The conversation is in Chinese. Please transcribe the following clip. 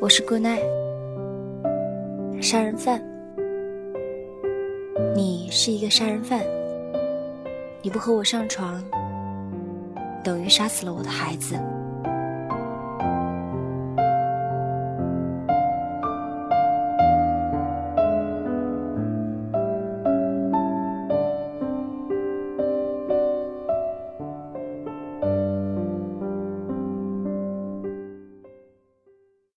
我是 good night 杀人犯。你是一个杀人犯。你不和我上床等于杀死了我的孩子。